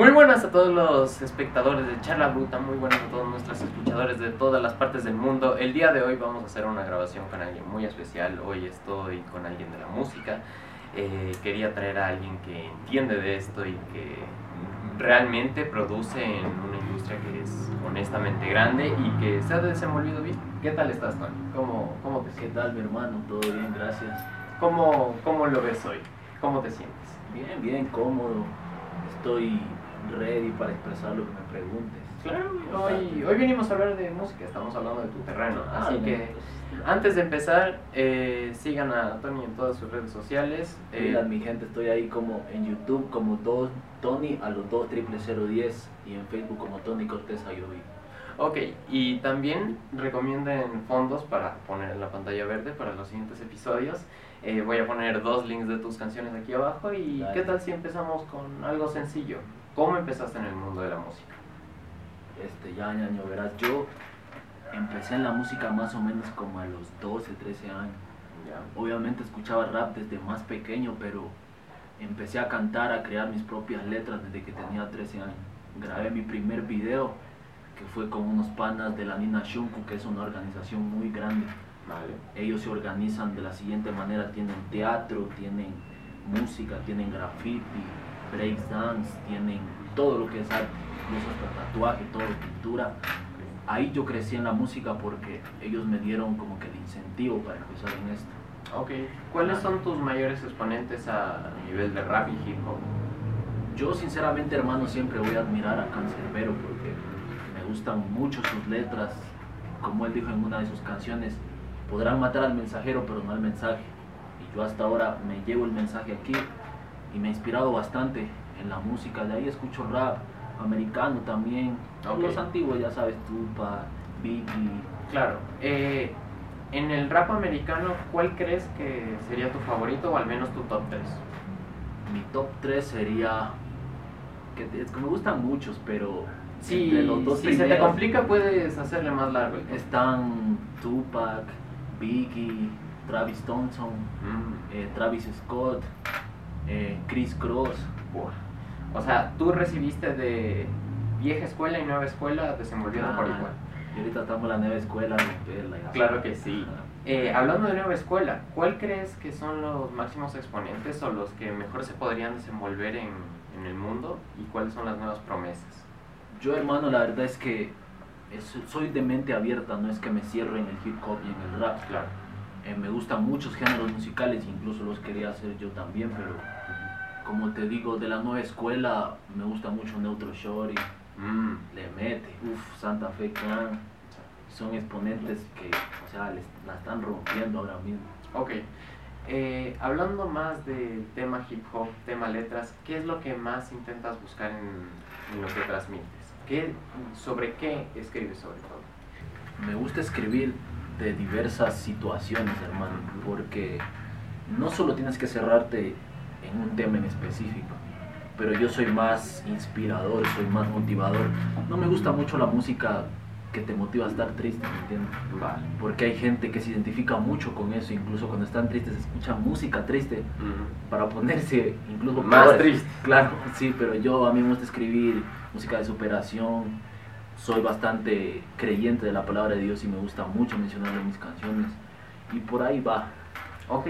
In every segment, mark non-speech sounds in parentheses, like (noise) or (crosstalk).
Muy buenas a todos los espectadores de Charla Bruta, muy buenas a todos nuestros escuchadores de todas las partes del mundo. El día de hoy vamos a hacer una grabación con alguien muy especial. Hoy estoy con alguien de la música. Eh, quería traer a alguien que entiende de esto y que realmente produce en una industria que es honestamente grande y que se ha desenvolvido bien. ¿Qué tal estás, Tony? ¿Cómo, cómo te ¿Qué sientes? tal, mi hermano? Todo bien, gracias. ¿Cómo, ¿Cómo lo ves hoy? ¿Cómo te sientes? Bien, bien, cómodo. Estoy ready para expresar lo que me preguntes. Claro, hoy, hoy venimos a hablar de música, estamos hablando de tu terreno, Ah, así no, que pues, antes de empezar, eh, sigan a Tony en todas sus redes sociales. eh, Cuidan, mi gente, estoy ahí como en YouTube como dos, Tony a los 2 triple 010 y en Facebook como Tony Cortés Ayoví. ok, y también recomienden fondos para poner en la pantalla verde para los siguientes episodios. Eh, voy a poner dos links de tus canciones aquí abajo y Dale. ¿qué tal si empezamos con algo sencillo? ¿Cómo empezaste en el mundo de la música? Este, ya, ñaño, verás, yo empecé en la música más o menos como a los 12, 13 años. Ya. Obviamente escuchaba rap desde más pequeño, pero empecé a cantar, a crear mis propias letras desde que tenía 13 años. Grabé mi primer video, que fue con unos panas de la Nina Shunku, que es una organización muy grande. Vale. Ellos se organizan de la siguiente manera, tienen teatro, tienen música, tienen graffiti, breakdance, tienen todo lo que es arte, incluso hasta tatuaje, todo, pintura. Ahí yo crecí en la música porque ellos me dieron como que el incentivo para empezar en esto. Ok, ¿cuáles son tus mayores exponentes a nivel de rap y hip hop? Yo sinceramente hermano siempre voy a admirar a Cancerbero porque me gustan mucho sus letras. Como él dijo en una de sus canciones, podrán matar al mensajero pero no al mensaje. Y yo hasta ahora me llevo el mensaje aquí y me ha inspirado bastante en la música. De ahí escucho rap americano también. Ok. Los antiguos ya sabes, Tupac, Biggie. Claro. eh, en el rap americano, ¿cuál crees que sería tu favorito o al menos tu top 3? Mi top 3 sería... Que es que me gustan muchos, pero... Entre los dos si se te complica, puedes hacerle más largo. Están Tupac, Biggie, Travis Thompson, Mm, eh, Travis Scott, eh, Chris Cross. O sea, tú recibiste de vieja escuela y nueva escuela desenvolviendo por Claro. igual. Y ahorita estamos en la nueva escuela, ya Claro que sí. Eh, hablando de nueva escuela, ¿cuál crees que son los máximos exponentes o los que mejor se podrían desenvolver en, en el mundo y cuáles son las nuevas promesas? Yo hermano, la verdad es que es- soy de mente abierta, no es que me cierro en el hip hop y en el rap. Claro. Eh, me gustan muchos géneros musicales, incluso los quería hacer yo también, pero como te digo, de la nueva escuela me gusta mucho Neutro Shorty, Mm, le mete, uff, Santa Fe Clan, son exponentes que, o sea, les, la están rompiendo ahora mismo. ok. Eh, hablando más de tema hip hop, tema letras, ¿qué es lo que más intentas buscar en, en lo que transmites? ¿Qué, ¿Sobre qué escribes sobre todo? Me gusta escribir de diversas situaciones, hermano, porque no solo tienes que cerrarte en un tema en específico, pero yo soy más inspirador, soy más motivador. No me gusta mucho la música que te motiva a estar triste, ¿me entiendes? Vale. Porque hay gente que se identifica mucho con eso, incluso cuando están tristes escuchan música triste para ponerse incluso Más peores. triste. Claro, sí, pero yo a mí me gusta escribir música de superación. Soy bastante creyente de la palabra de Dios y me gusta mucho mencionarlo en mis canciones. Y por ahí va. Ok,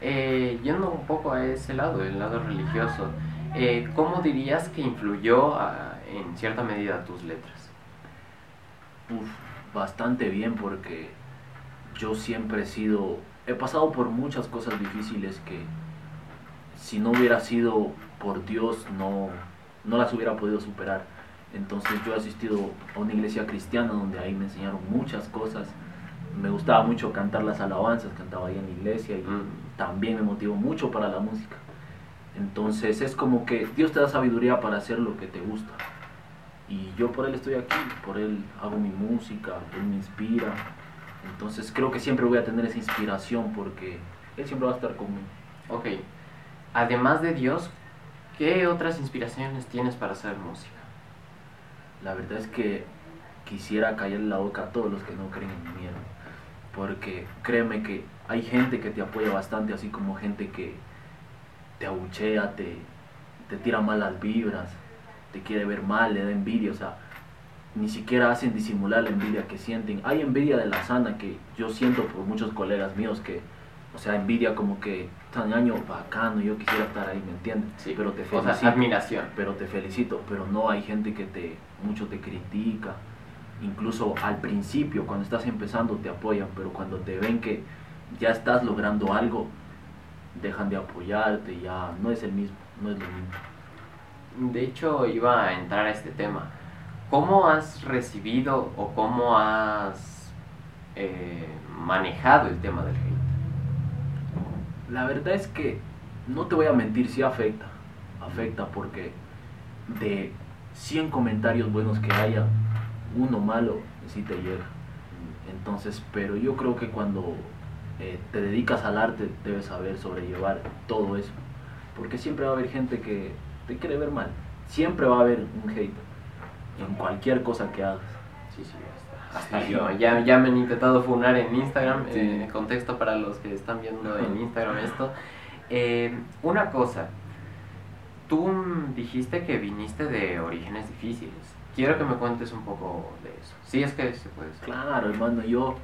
eh, yendo un poco a ese lado, el lado religioso, eh, ¿cómo dirías que influyó ah, en cierta medida tus letras? Uf, bastante bien porque yo siempre he sido, he pasado por muchas cosas difíciles que si no hubiera sido por Dios no, no las hubiera podido superar. Entonces yo he asistido a una iglesia cristiana donde ahí me enseñaron muchas cosas. Me gustaba mucho cantar las alabanzas, cantaba ahí en la iglesia y Mm. también me motivó mucho para la música. Entonces es como que Dios te da sabiduría para hacer lo que te gusta. Y yo por Él estoy aquí, por Él hago mi música, Él me inspira. Entonces creo que siempre voy a tener esa inspiración porque Él siempre va a estar conmigo. Ok, además de Dios, ¿qué otras inspiraciones tienes para hacer música? La verdad es que quisiera callar la boca a todos los que no creen en mí. Porque créeme que hay gente que te apoya bastante, así como gente que te abuchea, te, te tira malas vibras. te quiere ver mal, le da envidia, o sea, ni siquiera hacen disimular la envidia que sienten. Hay envidia de la sana que yo siento por muchos colegas míos que, o sea, envidia como que tan año bacano, yo quisiera estar ahí, ¿me entiendes? Sí. Pero te O felicito. sea, admiración. pero te felicito, pero no hay gente que te, mucho te critica, incluso al principio, cuando estás empezando, te apoyan, pero cuando te ven que ya estás logrando algo, dejan de apoyarte, ya no es el mismo, no es lo mismo. De hecho, iba a entrar a este tema. ¿Cómo has recibido o cómo has eh, manejado el tema del hate? La verdad es que no te voy a mentir, sí afecta, afecta porque de 100 comentarios buenos que haya, uno malo sí te llega. Entonces, pero yo creo que cuando eh, te dedicas al arte debes saber sobrellevar todo eso. Porque siempre va a haber gente que te quiere ver mal. Siempre va a haber un hate en cualquier cosa que hagas. Sí, sí, hasta, hasta Sí. yo. Ya, ya me han intentado funar en Instagram. Sí. eh, contexto para los que están viendo en Instagram esto. Eh, una cosa. Tú dijiste que viniste de orígenes difíciles. Quiero que me cuentes un poco de eso. Sí, es que se puede ser. Claro, hermano, yo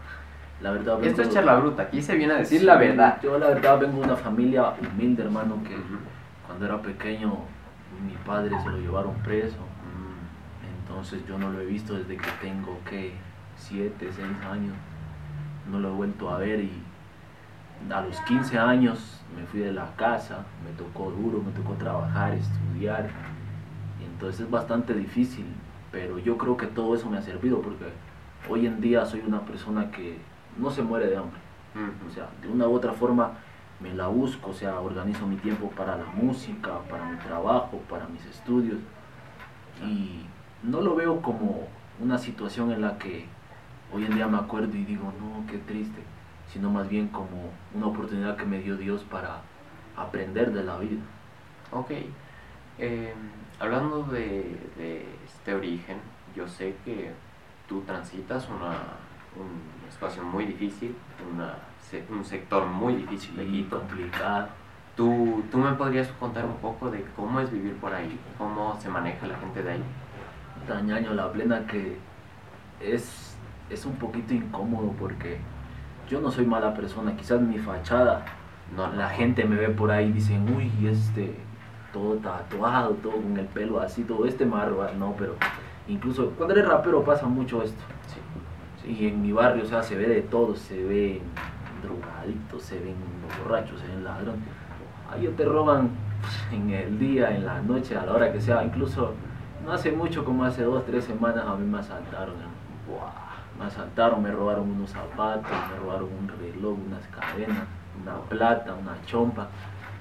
la verdad Esto es charla bruta. Aquí se viene a decir Sí, la verdad. Yo la verdad vengo de una familia humilde, hermano, que cuando era pequeño mi padre se lo llevaron preso. Mm, Entonces yo no lo he visto desde que tengo que 7, 6 años. No lo he vuelto a ver y a los 15 años me fui de la casa, me tocó duro, me tocó trabajar, estudiar. Y entonces es bastante difícil, pero yo creo que todo eso me ha servido porque hoy en día soy una persona que no se muere de hambre. O sea, de una u otra forma me la busco, o sea, organizo mi tiempo para la música, para mi trabajo, para mis estudios. Y no lo veo como una situación en la que hoy en día me acuerdo y digo, no, qué triste, sino más bien como una oportunidad que me dio Dios para aprender de la vida. Ok. Eh, hablando de, de este origen, yo sé que tú transitas una, un espacio muy difícil, una, un sector muy difícil de Quito. complicado. ¿Tú, ¿Tú me podrías contar un poco de cómo es vivir por ahí? ¿Cómo se maneja la gente de ahí? Dañaño la plena que es, es un poquito incómodo porque yo no soy mala persona, quizás mi fachada No, la gente me ve por ahí y dicen, uy, este, todo tatuado, todo con el pelo así, todo este marro, no, pero incluso cuando eres rapero pasa mucho esto. Sí. Y en mi barrio, o sea, se ve de todo, se ven drogadictos, se ven borrachos, se ven ladrones. Ahí te roban en el día, en la noche, a la hora que sea. Incluso no hace mucho, como hace dos, tres semanas, a mí me asaltaron. hermano. Me asaltaron, me robaron unos zapatos, me robaron un reloj, unas cadenas, una plata, una chompa.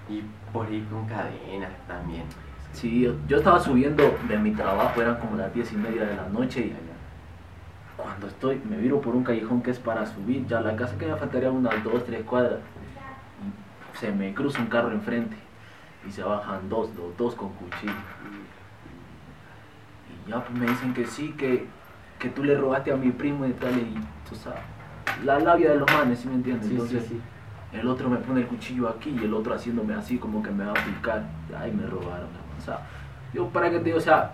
Y por ahí con cadena también. Sí, yo, estaba subiendo de mi trabajo, eran como las diez y media de la noche y cuando estoy, me viro por un callejón que es para subir, ya la casa que me faltaría unas dos, tres cuadras, y se me cruza un carro enfrente y se bajan dos, los dos con cuchillo. Y ya me dicen que sí, que, que tú le robaste a mi primo y tal, y tú sabes, la labia de los manes, ¿sí me entiendes? Sí, sí, Entonces, sí. el otro me pone el cuchillo aquí y el otro haciéndome así como que me va a picar. Ay, me robaron. O sea, yo para que te digo, o sea,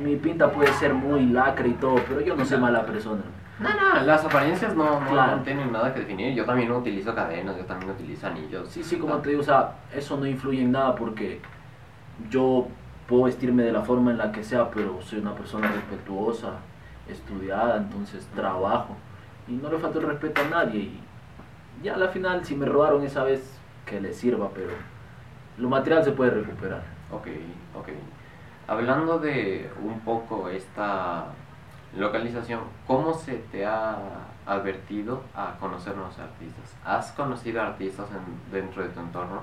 mi pinta puede ser muy lacra y todo, pero yo no soy mala persona. No, no, las apariencias no, no, Claro. no tienen nada que definir. Yo también utilizo cadenas, yo también utilizo anillos. Sí, sí, como te digo, o sea, eso no influye en nada porque yo puedo vestirme de la forma en la que sea, pero soy una persona respetuosa, estudiada, entonces trabajo y no le falta el respeto a nadie. Y ya a la final, si me robaron esa vez, que les sirva, pero lo material se puede recuperar. Ok, ok. Hablando de un poco esta localización, ¿cómo se te ha advertido a conocer nuevos artistas? ¿Has conocido artistas en- dentro de tu entorno?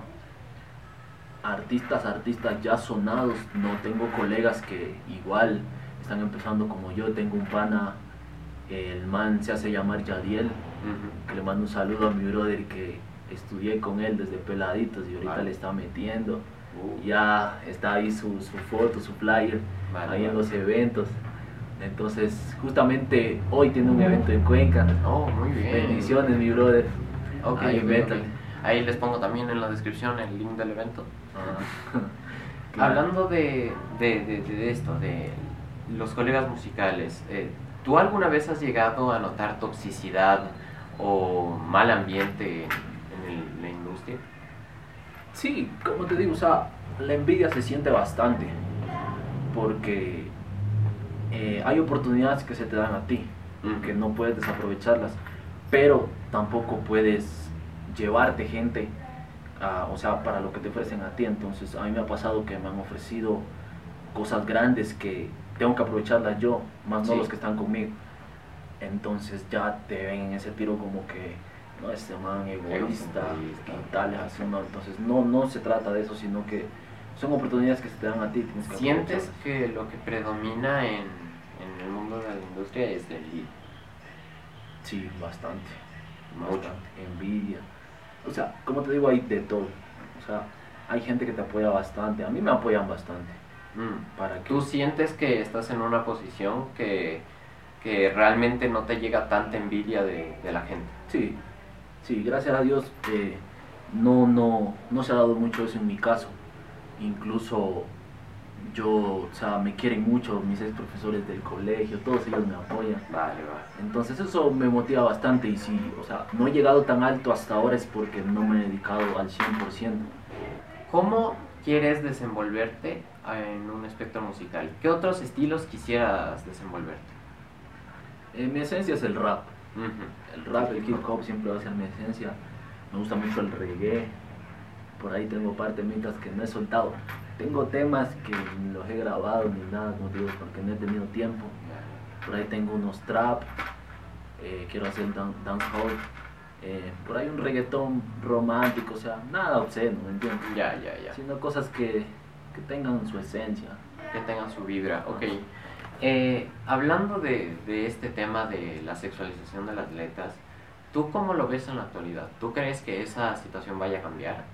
artistas, artistas ya sonados, no tengo colegas que igual están empezando como yo, tengo un pana, el man se hace llamar Yadiel, que le mando un saludo a mi brother que estudié con él desde peladitos y ahorita Vale. le está metiendo, Uh, ya está ahí su, su foto, su flyer, vale, ahí en los eventos, entonces justamente hoy tiene un evento en Cuenca, Oh, muy bien. bendiciones mi brother. Ahí les pongo también en la descripción el link del evento. Ah, (laughs) Hablando de, de, de, esto, de los colegas musicales, eh, ¿tú alguna vez has llegado a notar toxicidad o mal ambiente en, la industria? Sí, como te digo, o sea, la envidia se siente bastante porque eh, hay oportunidades que se te dan a ti, que no puedes desaprovecharlas, pero tampoco puedes llevarte gente o sea, para lo que te ofrecen a ti. Entonces, a mí me ha pasado que me han ofrecido cosas grandes que tengo que aprovecharlas yo, más no los que están conmigo. Entonces ya te ven en ese tiro como que no este man egoísta y tal, así no. Entonces no, no se trata de eso, sino que son oportunidades que se te dan a ti. ¿Sientes que lo que predomina en, en, el mundo de la industria es el Sí, bastante. Mucho. Envidia o sea, como te digo, hay de todo. O sea, hay gente que te apoya bastante. A mí me apoyan bastante. Mm. ¿Para ¿Tú sientes que estás en una posición que, que realmente no te llega tanta envidia de, de la gente? Sí, sí, gracias a Dios eh, no, no, no se ha dado mucho eso en mi caso. Incluso yo, o sea, me quieren mucho mis ex profesores del colegio, todos ellos me apoyan. Vale, vale. Entonces eso me motiva bastante y si, o sea, no he llegado tan alto hasta ahora es porque no me he dedicado al 100%. ¿Cómo quieres desenvolverte en un espectro musical? ¿Qué otros estilos quisieras desenvolverte? Eh, mi esencia es el rap. El rap, el hip hop siempre va a ser mi esencia. Me gusta mucho el reggae. Por ahí tengo parte mientras que no he soltado. Tengo temas que ni los he grabado ni nada, como digo, porque no he tenido tiempo. Por ahí tengo unos trap, eh, quiero hacer dancehall. Eh, por ahí un reggaetón romántico, o sea, nada obsceno, ¿me entiendes? Ya, ya, ya. Sino cosas que, que tengan su esencia. Que tengan su vibra, ok. Eh, hablando de, de, este tema de la sexualización de las atletas, ¿tú cómo lo ves en la actualidad? ¿Tú crees que esa situación vaya a cambiar?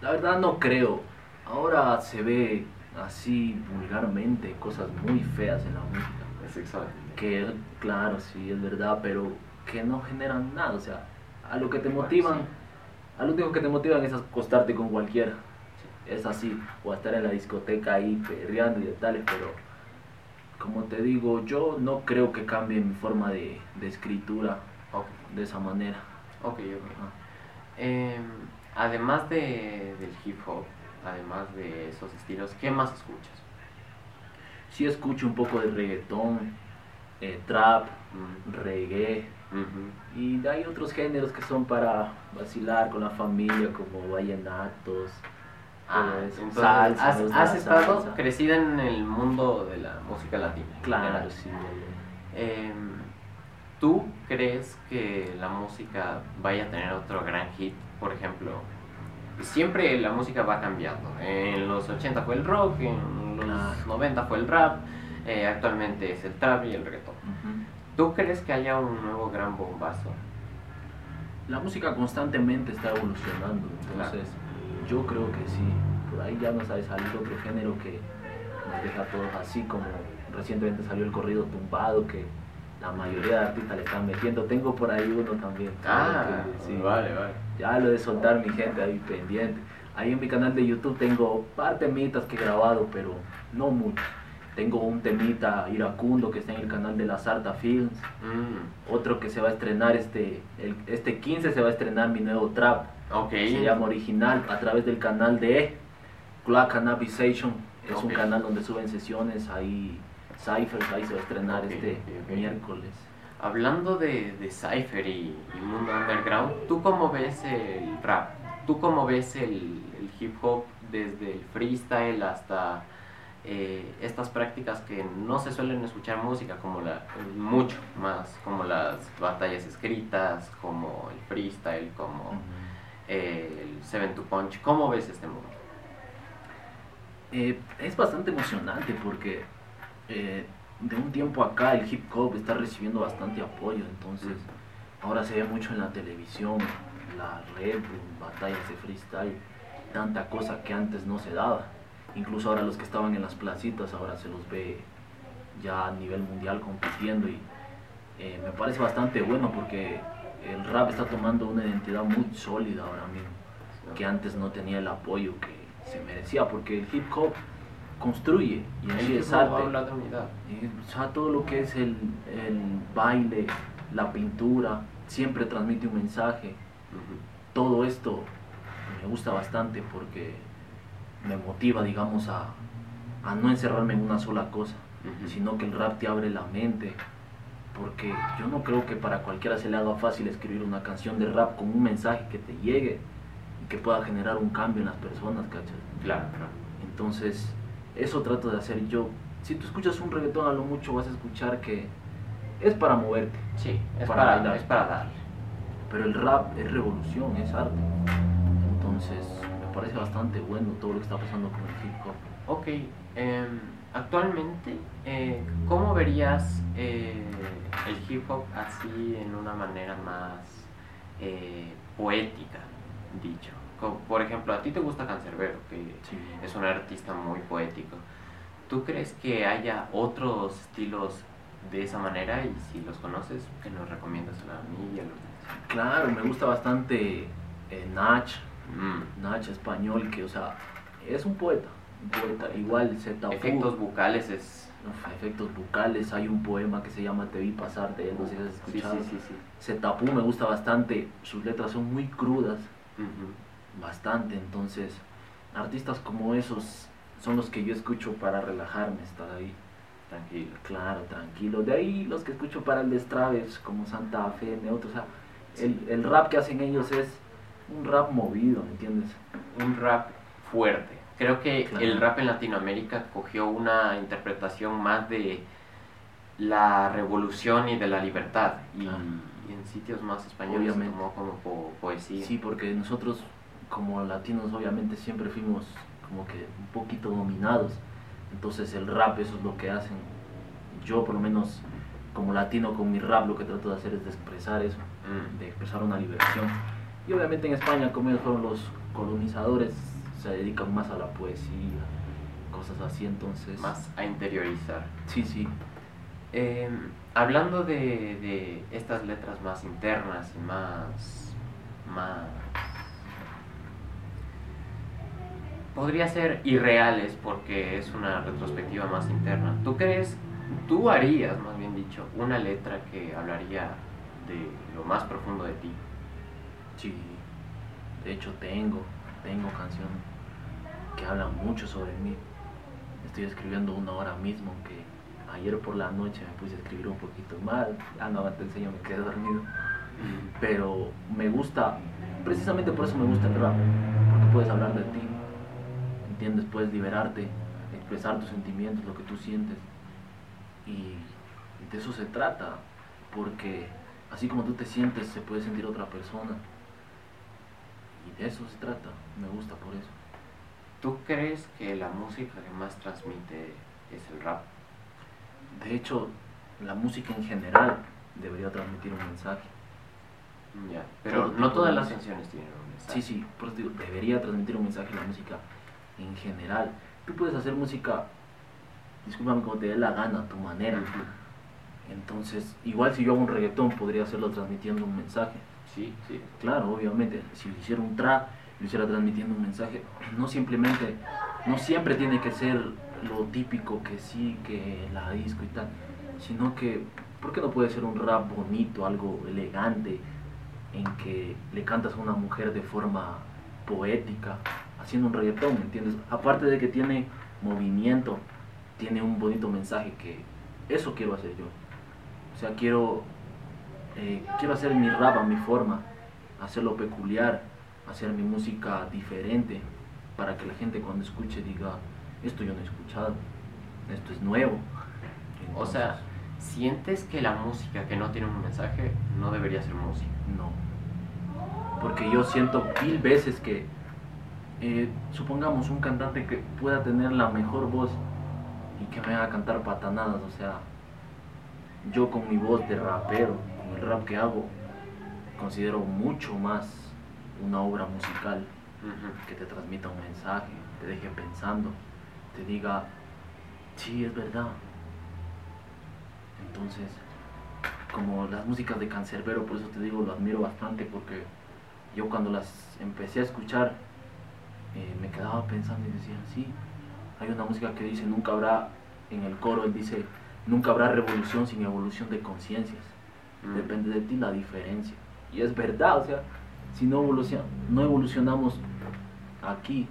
La verdad no creo. Ahora se ve así vulgarmente cosas muy feas en la música. Es Que, claro, sí, es verdad, pero que no generan nada. O sea, a lo que te motivan, a lo único que te motivan es acostarte con cualquiera. Es así, o estar en la discoteca ahí perreando y tales, pero como te digo, yo no creo que cambie mi forma de, escritura de esa manera. Ok, ok. Em, además de, del hip hop, además de esos estilos, ¿qué más escuchas? Sí escucho un poco de reggaetón, eh, trap, reggae, y hay otros géneros que son para vacilar con la familia, como vallenatos. Ah, entonces, has, estado crecida en el mundo de la música latina. Claro, sí. Em, ¿Tú crees que la música vaya a tener otro gran hit? Por ejemplo, siempre la música va cambiando. En los 80 fue el rock, en los 90 fue el rap, eh, actualmente es el trap y el reggaetón. ¿Tú crees que haya un nuevo gran bombazo? La música constantemente está evolucionando, entonces yo creo que sí. Por ahí ya nos ha salido otro género que nos deja a todos así, como recientemente salió el corrido tumbado que la mayoría de artistas le están metiendo. Tengo por ahí uno también. Ah, sí. vale, vale. Ya lo de soltar mi gente ahí pendiente. Ahí en mi canal de YouTube tengo par temitas que he grabado, pero no mucho. Tengo un temita iracundo que está en el canal de la Sarta Films. Mm. Otro que se va a estrenar este, este 15 se va a estrenar mi nuevo trap. Okay. Se llama Original a través del canal de Clock Cannabisation. Es un canal donde suben sesiones ahí Cypher ahí se va a estrenar este miércoles. Hablando de, de Cypher y, Mundo Underground, ¿tú cómo ves el rap? ¿Tú cómo ves el, hip hop desde el freestyle hasta eh, estas prácticas que no se suelen escuchar música, como la, mucho más, como las batallas escritas, como el freestyle, como el Seven to Punch? ¿Cómo ves este mundo? Eh, es bastante emocionante porque eh, de un tiempo acá el hip hop está recibiendo bastante apoyo, entonces ahora se ve mucho en la televisión, la red, batallas de freestyle, tanta cosa que antes no se daba. Incluso ahora los que estaban en las placitas ahora se los ve ya a nivel mundial compitiendo y eh, me parece bastante bueno porque el rap está tomando una identidad muy sólida ahora mismo, que antes no tenía el apoyo que, se merecía, porque el hip hop construye y hip es arte. habla de unidad. Y, o sea, todo lo que es el, el baile, la pintura, siempre transmite un mensaje. Todo esto me gusta bastante porque me motiva, digamos, a, a no encerrarme en una sola cosa, sino que el rap te abre la mente. Porque yo no creo que para cualquiera se le haga fácil escribir una canción de rap con un mensaje que te llegue y que pueda generar un cambio en las personas, ¿cachas? Claro, claro. Entonces, eso trato de hacer yo. Si tú escuchas un reggaetón a lo mucho vas a escuchar que es para moverte, Sí, es Para para, bailar. es para darle. pero el rap es revolución, es arte. Entonces, me parece bastante bueno todo lo que está pasando con el hip hop. Ok, em, actualmente, eh, ¿cómo verías eh, el hip hop así en una manera más eh, poética, dicho? Co- Por ejemplo, a ti te gusta Cancerbero, que Sí. es un artista muy poético. ¿Tú crees que haya otros estilos de esa manera? Y si los conoces, que nos recomiendas a mí y a los demás? Claro, me gusta bastante eh, Nach, Mm, Nach español, que, o sea, es un poeta. Un poeta, igual tapó. Efectos bucales es... Efectos bucales, hay un poema que se llama Te vi pasar de él, no sé si has escuchado. sí, sí, sí. Se tapó, me gusta bastante, sus letras son muy crudas, bastante, entonces artistas como esos son los que yo escucho para relajarme, estar ahí, Tranquilo. claro, tranquilo. De ahí los que escucho para el destraves, como Santa Fe, Neutro, o sea, el, el rap que hacen ellos es un rap movido, ¿me entiendes? un rap fuerte. Creo que Claro. el rap en Latinoamérica cogió una interpretación más de la revolución y de la libertad. Y, Claro. y en sitios más españoles tomó como po- poesía. Sí, porque nosotros como latinos obviamente siempre fuimos como que un poquito dominados. Entonces el rap eso es lo que hacen. Yo por lo menos como latino con mi rap lo que trato de hacer es de expresar eso, Mm. de expresar una liberación. Y obviamente en España como ellos fueron los colonizadores se dedican más a la poesía, cosas así, entonces... Más a interiorizar. Sí, sí. Eh, hablando de, de estas letras más internas y más, más... Podría ser irreales porque es una retrospectiva más interna. ¿Tú crees, tú harías, más bien dicho, una letra que hablaría de lo más profundo de ti? Sí, de hecho tengo, tengo canción que habla mucho sobre mí. Estoy escribiendo una ahora mismo que ayer por la noche me puse a escribir un poquito más. Ah, no, te enseño, me quedé dormido. Pero me gusta, precisamente por eso me gusta el rap, porque puedes hablar de ti, ¿entiendes? Puedes liberarte, expresar tus sentimientos, lo que tú sientes. Y de eso se trata, porque así como tú te sientes, se puede sentir otra persona. Y de eso se trata, me gusta por eso. ¿Tú crees que la música que más transmite es el rap? De hecho, la música en general debería transmitir un mensaje. Ya, pero Todo no todas las canciones tienen un mensaje. Sí, sí, por eso digo, debería transmitir un mensaje la música en general. Tú puedes hacer música, discúlpame, como te dé la gana, a tu manera. Entonces, igual si yo hago un reggaetón, podría hacerlo transmitiendo un mensaje. Sí, sí. Claro, obviamente, si hiciera un trap, lo hiciera transmitiendo un mensaje, (clears throat) no simplemente, no siempre tiene que ser lo típico que sí, que la disco y tal, sino que, ¿por qué no puede ser un rap bonito, algo elegante, en que le cantas a una mujer de forma poética, haciendo un reggaetón, ¿me entiendes? Aparte de que tiene movimiento, tiene un bonito mensaje que eso quiero hacer yo. O sea, quiero eh, quiero hacer mi rap a mi forma, hacerlo peculiar, hacer mi música diferente, para que la gente cuando escuche diga, esto yo no he escuchado, esto es nuevo. O sea, ¿sientes que la música que no tiene un mensaje no debería ser música? no. Porque yo siento mil veces que, eh, supongamos, un cantante que pueda tener la mejor voz y que me haga cantar patanadas, o sea, yo con mi voz de rapero, con el rap que hago, considero mucho más una obra musical que te transmita un mensaje, te deje pensando, te diga, sí, es verdad. Entonces, como las músicas de Cancerbero, por eso te digo, lo admiro bastante porque yo cuando las empecé a escuchar, eh, me quedaba pensando y decía, sí, hay una música que dice, nunca habrá, en el coro él dice, nunca habrá revolución sin evolución de conciencias. Mm. Depende de ti la diferencia. Y es verdad, o sea, si no, evolucion- no evolucionamos aquí,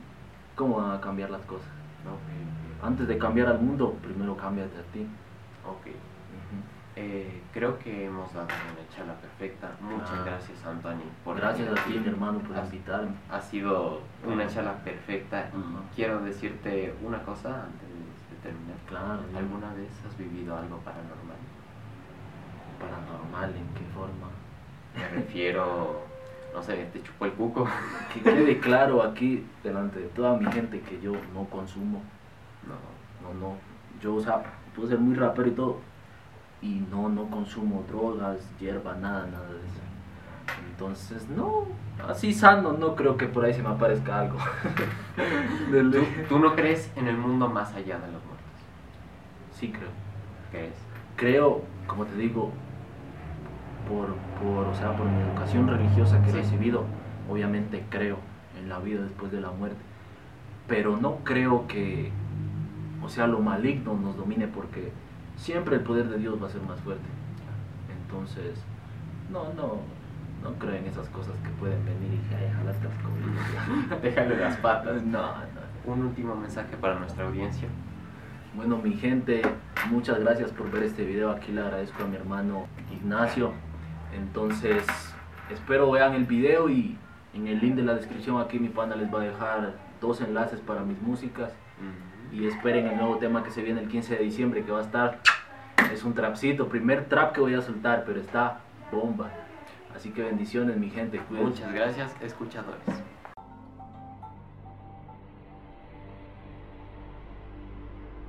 ¿cómo van a cambiar las cosas? Ok, Antes de cambiar al mundo, primero cámbiate a ti. ok. Eh, creo que hemos dado una charla perfecta. Muchas Ah. gracias, Anthony, por Gracias a ti, mi hermano, por invitarme. Ha sido una charla perfecta y quiero decirte una cosa antes de terminar. Claro. ¿Alguna vez has vivido algo paranormal? paranormal, ¿en qué forma? Me refiero, no sé, te chupó el cuco. (laughs) Que quede claro aquí, delante de toda mi gente, que yo no consumo. No. No, no. Yo, o sea, puedo ser muy rapero y todo. Y no, no consumo drogas, hierba, nada, nada de eso. Entonces, no. Así sano, no creo que por ahí se me aparezca algo. (laughs) De ¿Tú, ley. tú no crees en el mundo más allá de los muertos? Sí creo. ¿Crees? Creo, como te digo, por, por, o sea, por mi educación religiosa que he recibido, obviamente creo en la vida después de la muerte. Pero no creo que, o sea, lo maligno nos domine porque siempre el poder de Dios va a ser más fuerte. Entonces, no, no, no creo en esas cosas que pueden venir y ay, jalas las. (laughs) Déjale las patas. (laughs) No, no. Un último mensaje para nuestra audiencia. Bueno, mi gente, muchas gracias por ver este video. Aquí le agradezco a mi hermano Ignacio. Entonces, espero vean el video y en el link de la descripción aquí mi pana les va a dejar dos enlaces para mis músicas. Y esperen el nuevo tema que se viene el 15 de diciembre que va a estar. Es un trapcito, primer trap que voy a soltar, pero está bomba. Así que bendiciones mi gente, cuídense. Muchas gracias, escuchadores.